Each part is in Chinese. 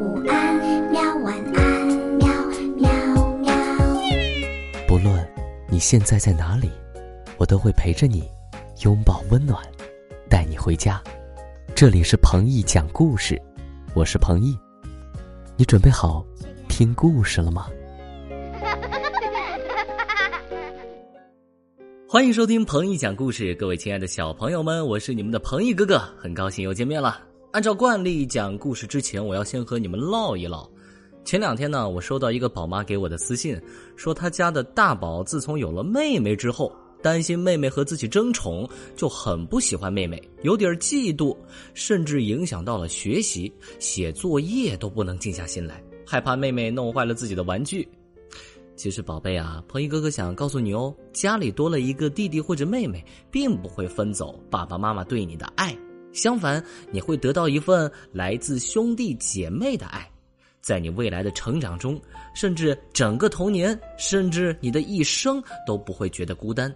午安，喵晚安，喵喵喵。不论你现在在哪里，我都会陪着你，拥抱温暖，带你回家。这里是彭毅讲故事，我是彭毅，你准备好听故事了吗？欢迎收听彭毅讲故事，各位亲爱的小朋友们，我是你们的彭毅哥哥，很高兴又见面了。按照惯例，讲故事之前，我要先和你们唠一唠。前两天呢，我收到一个宝妈给我的私信，说她家的大宝自从有了妹妹之后，担心妹妹和自己争宠，就很不喜欢妹妹，有点嫉妒，甚至影响到了学习，写作业都不能静下心来，害怕妹妹弄坏了自己的玩具。其实，宝贝啊，彭一哥哥想告诉你哦，家里多了一个弟弟或者妹妹，并不会分走爸爸妈妈对你的爱。相反，你会得到一份来自兄弟姐妹的爱，在你未来的成长中，甚至整个童年，甚至你的一生都不会觉得孤单。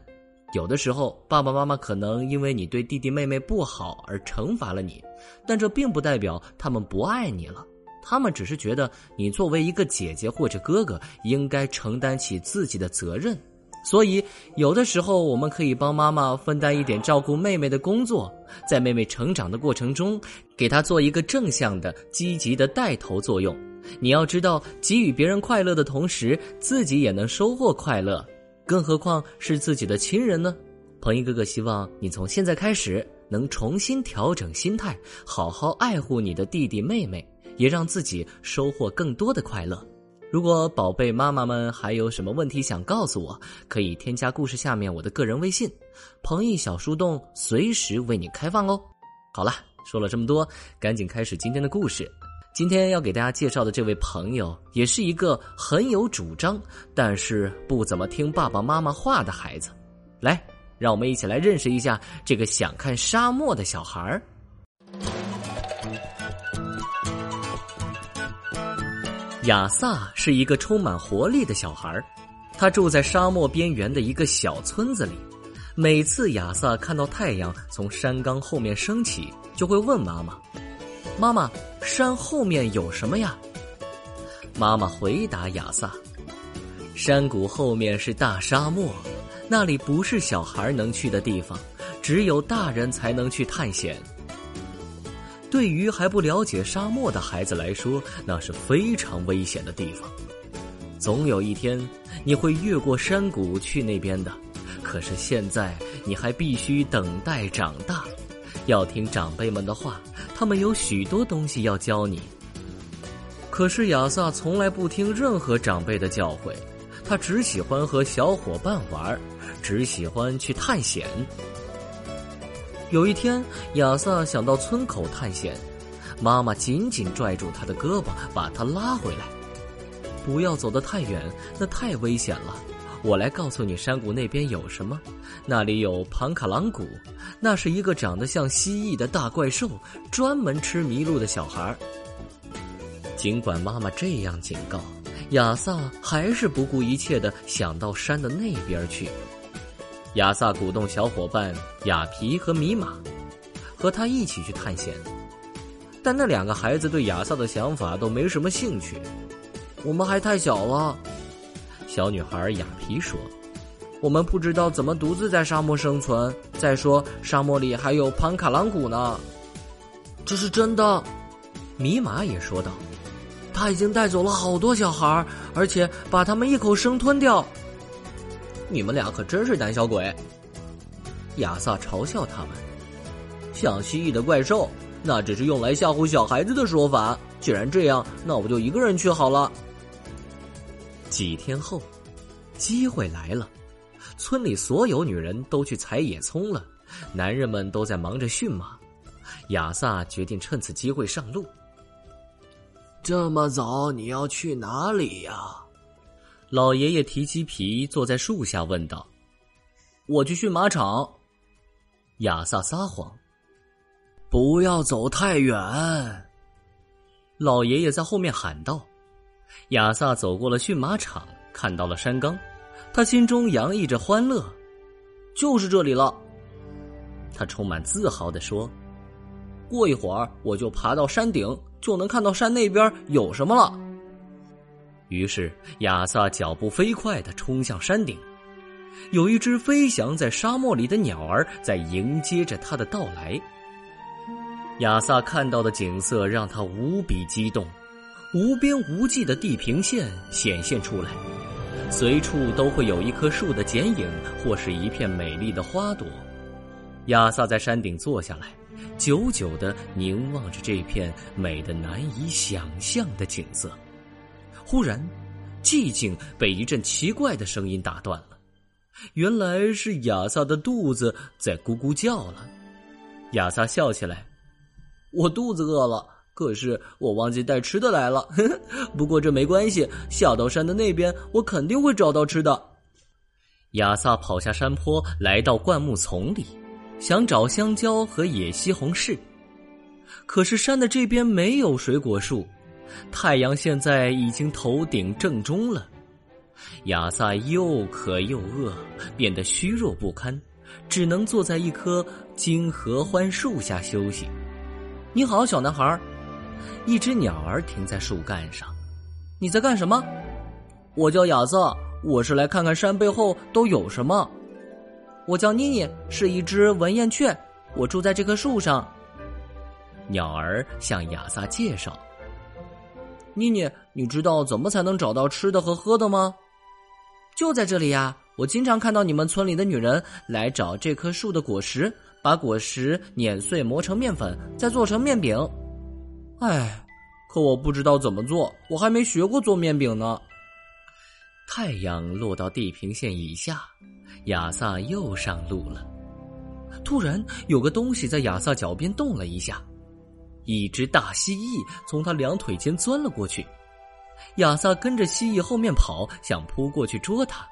有的时候，爸爸妈妈可能因为你对弟弟妹妹不好而惩罚了你，但这并不代表他们不爱你了，他们只是觉得你作为一个姐姐或者哥哥，应该承担起自己的责任。所以，有的时候我们可以帮妈妈分担一点照顾妹妹的工作，在妹妹成长的过程中，给她做一个正向的、积极的带头作用。你要知道，给予别人快乐的同时，自己也能收获快乐，更何况是自己的亲人呢？彭一哥哥希望你从现在开始能重新调整心态，好好爱护你的弟弟妹妹，也让自己收获更多的快乐。如果宝贝妈妈们还有什么问题想告诉我，可以添加故事下面我的个人微信“彭毅小树洞”，随时为你开放哦。好了，说了这么多，赶紧开始今天的故事。今天要给大家介绍的这位朋友，也是一个很有主张，但是不怎么听爸爸妈妈话的孩子。来，让我们一起来认识一下这个想看沙漠的小孩儿。亚萨是一个充满活力的小孩他住在沙漠边缘的一个小村子里。每次亚萨看到太阳从山岗后面升起，就会问妈妈：“妈妈，山后面有什么呀？”妈妈回答亚萨：“山谷后面是大沙漠，那里不是小孩能去的地方，只有大人才能去探险。”对于还不了解沙漠的孩子来说，那是非常危险的地方。总有一天，你会越过山谷去那边的。可是现在，你还必须等待长大，要听长辈们的话，他们有许多东西要教你。可是亚萨从来不听任何长辈的教诲，他只喜欢和小伙伴玩，只喜欢去探险。有一天，亚萨想到村口探险，妈妈紧紧拽住他的胳膊，把他拉回来。不要走得太远，那太危险了。我来告诉你，山谷那边有什么？那里有庞卡朗谷，那是一个长得像蜥蜴的大怪兽，专门吃迷路的小孩。尽管妈妈这样警告，亚萨还是不顾一切的想到山的那边去。亚萨鼓动小伙伴雅皮和米玛，和他一起去探险。但那两个孩子对亚萨的想法都没什么兴趣。我们还太小了，小女孩雅皮说：“我们不知道怎么独自在沙漠生存。再说，沙漠里还有潘卡朗谷呢。”这是真的，米玛也说道：“他已经带走了好多小孩，而且把他们一口生吞掉。”你们俩可真是胆小鬼！亚萨嘲笑他们，像蜥蜴的怪兽，那只是用来吓唬小孩子的说法。既然这样，那我就一个人去好了。几天后，机会来了，村里所有女人都去采野葱了，男人们都在忙着驯马。亚萨决定趁此机会上路。这么早，你要去哪里呀？老爷爷提起皮，坐在树下问道：“我去驯马场。”亚萨撒谎：“不要走太远。”老爷爷在后面喊道。亚萨走过了驯马场，看到了山冈，他心中洋溢着欢乐：“就是这里了。”他充满自豪的说：“过一会儿我就爬到山顶，就能看到山那边有什么了。于是亚萨脚步飞快的冲向山顶，有一只飞翔在沙漠里的鸟儿在迎接着他的到来。亚萨看到的景色让他无比激动，无边无际的地平线显现出来，随处都会有一棵树的剪影，或是一片美丽的花朵。亚萨在山顶坐下来，久久的凝望着这片美的难以想象的景色。忽然，寂静被一阵奇怪的声音打断了。原来是亚萨的肚子在咕咕叫了。亚萨笑起来。我肚子饿了，可是我忘记带吃的来了。不过这没关系，下到山的那边，我肯定会找到吃的。亚萨跑下山坡，来到灌木丛里，想找香蕉和野西红柿。可是山的这边没有水果树，太阳现在已经头顶正中了。亚萨又渴又饿，变得虚弱不堪，只能坐在一棵金合欢树下休息。你好，小男孩儿。一只鸟儿停在树干上。你在干什么？我叫亚瑟，我是来看看山背后都有什么。我叫妮妮，是一只文燕雀，我住在这棵树上。鸟儿向亚萨介绍。妮妮，你知道怎么才能找到吃的和喝的吗？就在这里呀！我经常看到你们村里的女人来找这棵树的果实。把果实碾碎磨成面粉，再做成面饼。哎，可我不知道怎么做，我还没学过做面饼呢。太阳落到地平线以下，亚萨又上路了。突然，有个东西在亚萨脚边动了一下，一只大蜥蜴从他两腿间钻了过去。亚萨跟着蜥蜴后面跑，想扑过去捉它，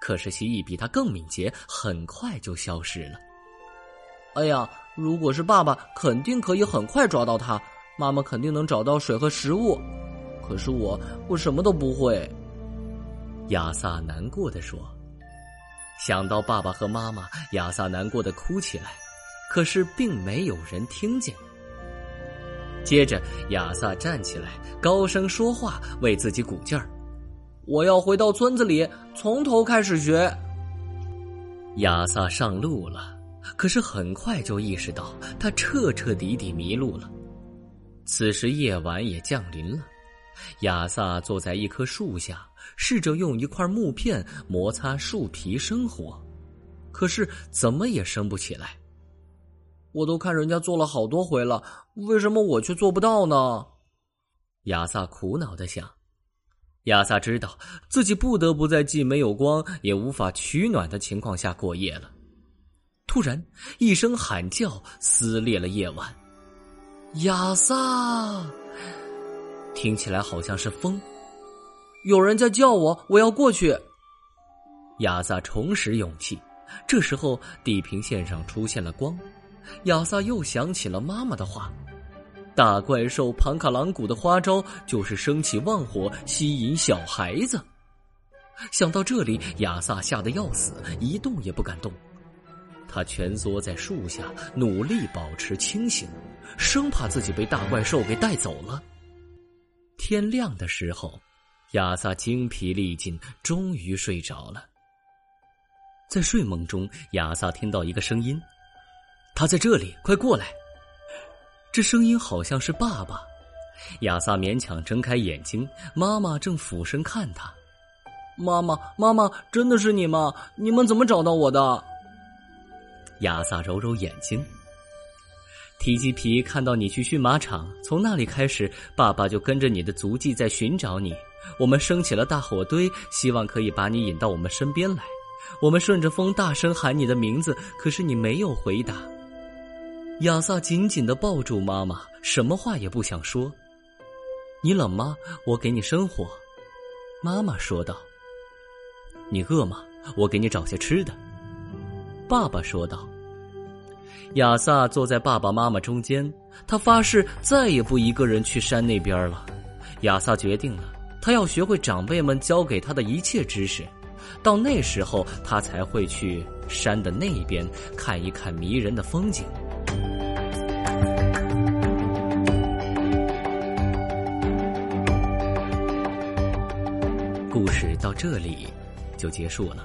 可是蜥蜴比他更敏捷，很快就消失了。哎呀，如果是爸爸，肯定可以很快抓到他；妈妈肯定能找到水和食物。可是我，我什么都不会。亚萨难过的说：“想到爸爸和妈妈，亚萨难过的哭起来。可是并没有人听见。”接着，亚萨站起来，高声说话，为自己鼓劲儿：“我要回到村子里，从头开始学。”亚萨上路了。可是很快就意识到，他彻彻底底迷路了。此时夜晚也降临了，亚萨坐在一棵树下，试着用一块木片摩擦树皮生火，可是怎么也生不起来。我都看人家做了好多回了，为什么我却做不到呢？亚萨苦恼的想。亚萨知道自己不得不在既没有光也无法取暖的情况下过夜了。突然，一声喊叫撕裂了夜晚。亚萨，听起来好像是风。有人在叫我，我要过去。亚萨重拾勇气。这时候，地平线上出现了光。亚萨又想起了妈妈的话：大怪兽庞卡朗古的花招就是升起旺火，吸引小孩子。想到这里，亚萨吓得要死，一动也不敢动。他蜷缩在树下，努力保持清醒，生怕自己被大怪兽给带走了。天亮的时候，亚萨精疲力尽，终于睡着了。在睡梦中，亚萨听到一个声音：“他在这里，快过来！”这声音好像是爸爸。亚萨勉强睁开眼睛，妈妈正俯身看他。妈妈，妈妈，真的是你吗？你们怎么找到我的？亚萨揉揉眼睛。提基皮看到你去驯马场，从那里开始，爸爸就跟着你的足迹在寻找你。我们升起了大火堆，希望可以把你引到我们身边来。我们顺着风大声喊你的名字，可是你没有回答。亚萨紧紧的抱住妈妈，什么话也不想说。你冷吗？我给你生火。妈妈说道。你饿吗？我给你找些吃的。爸爸说道：“亚萨坐在爸爸妈妈中间，他发誓再也不一个人去山那边了。亚萨决定了，他要学会长辈们教给他的一切知识，到那时候他才会去山的那边看一看迷人的风景。”故事到这里就结束了。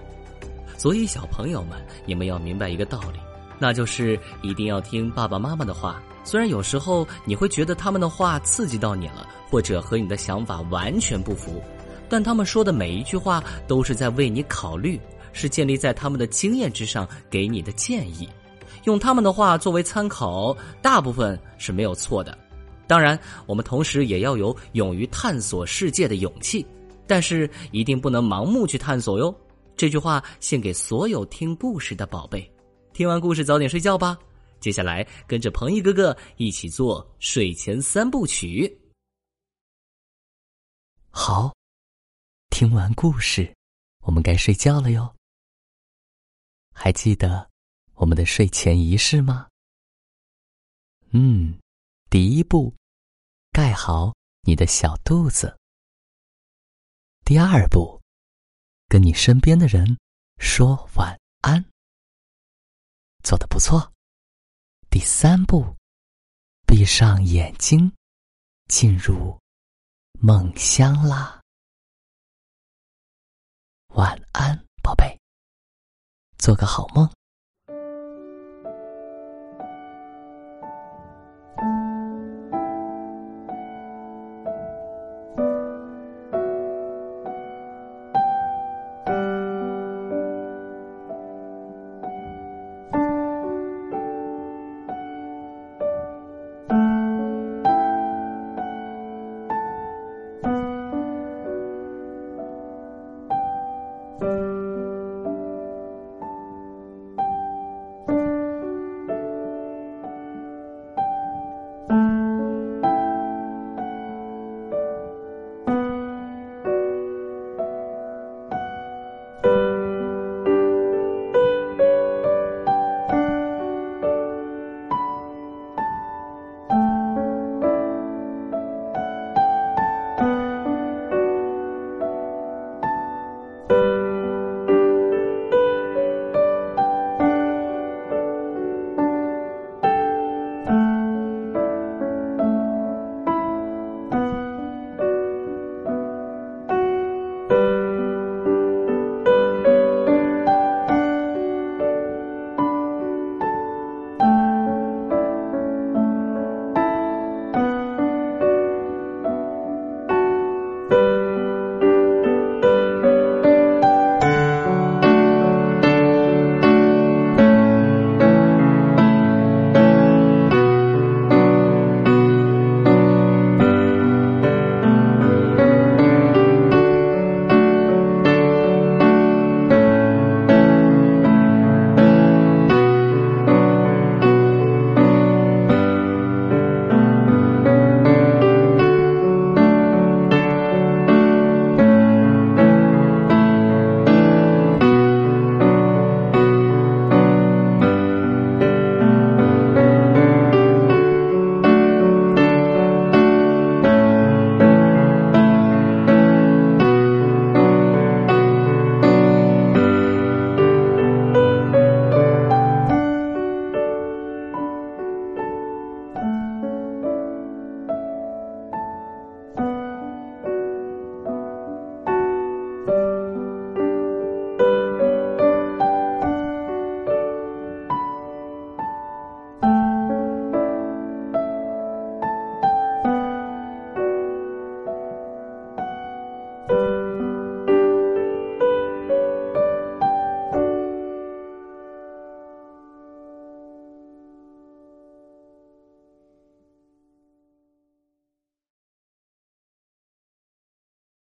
所以，小朋友们，你们要明白一个道理，那就是一定要听爸爸妈妈的话。虽然有时候你会觉得他们的话刺激到你了，或者和你的想法完全不符，但他们说的每一句话都是在为你考虑，是建立在他们的经验之上给你的建议。用他们的话作为参考，大部分是没有错的。当然，我们同时也要有勇于探索世界的勇气，但是一定不能盲目去探索哟。这句话献给所有听故事的宝贝。听完故事早点睡觉吧。接下来跟着鹏毅哥哥一起做睡前三部曲。好，听完故事，我们该睡觉了哟。还记得我们的睡前仪式吗？嗯，第一步，盖好你的小肚子。第二步。跟你身边的人说晚安，做的不错。第三步，闭上眼睛，进入梦乡啦。晚安，宝贝，做个好梦。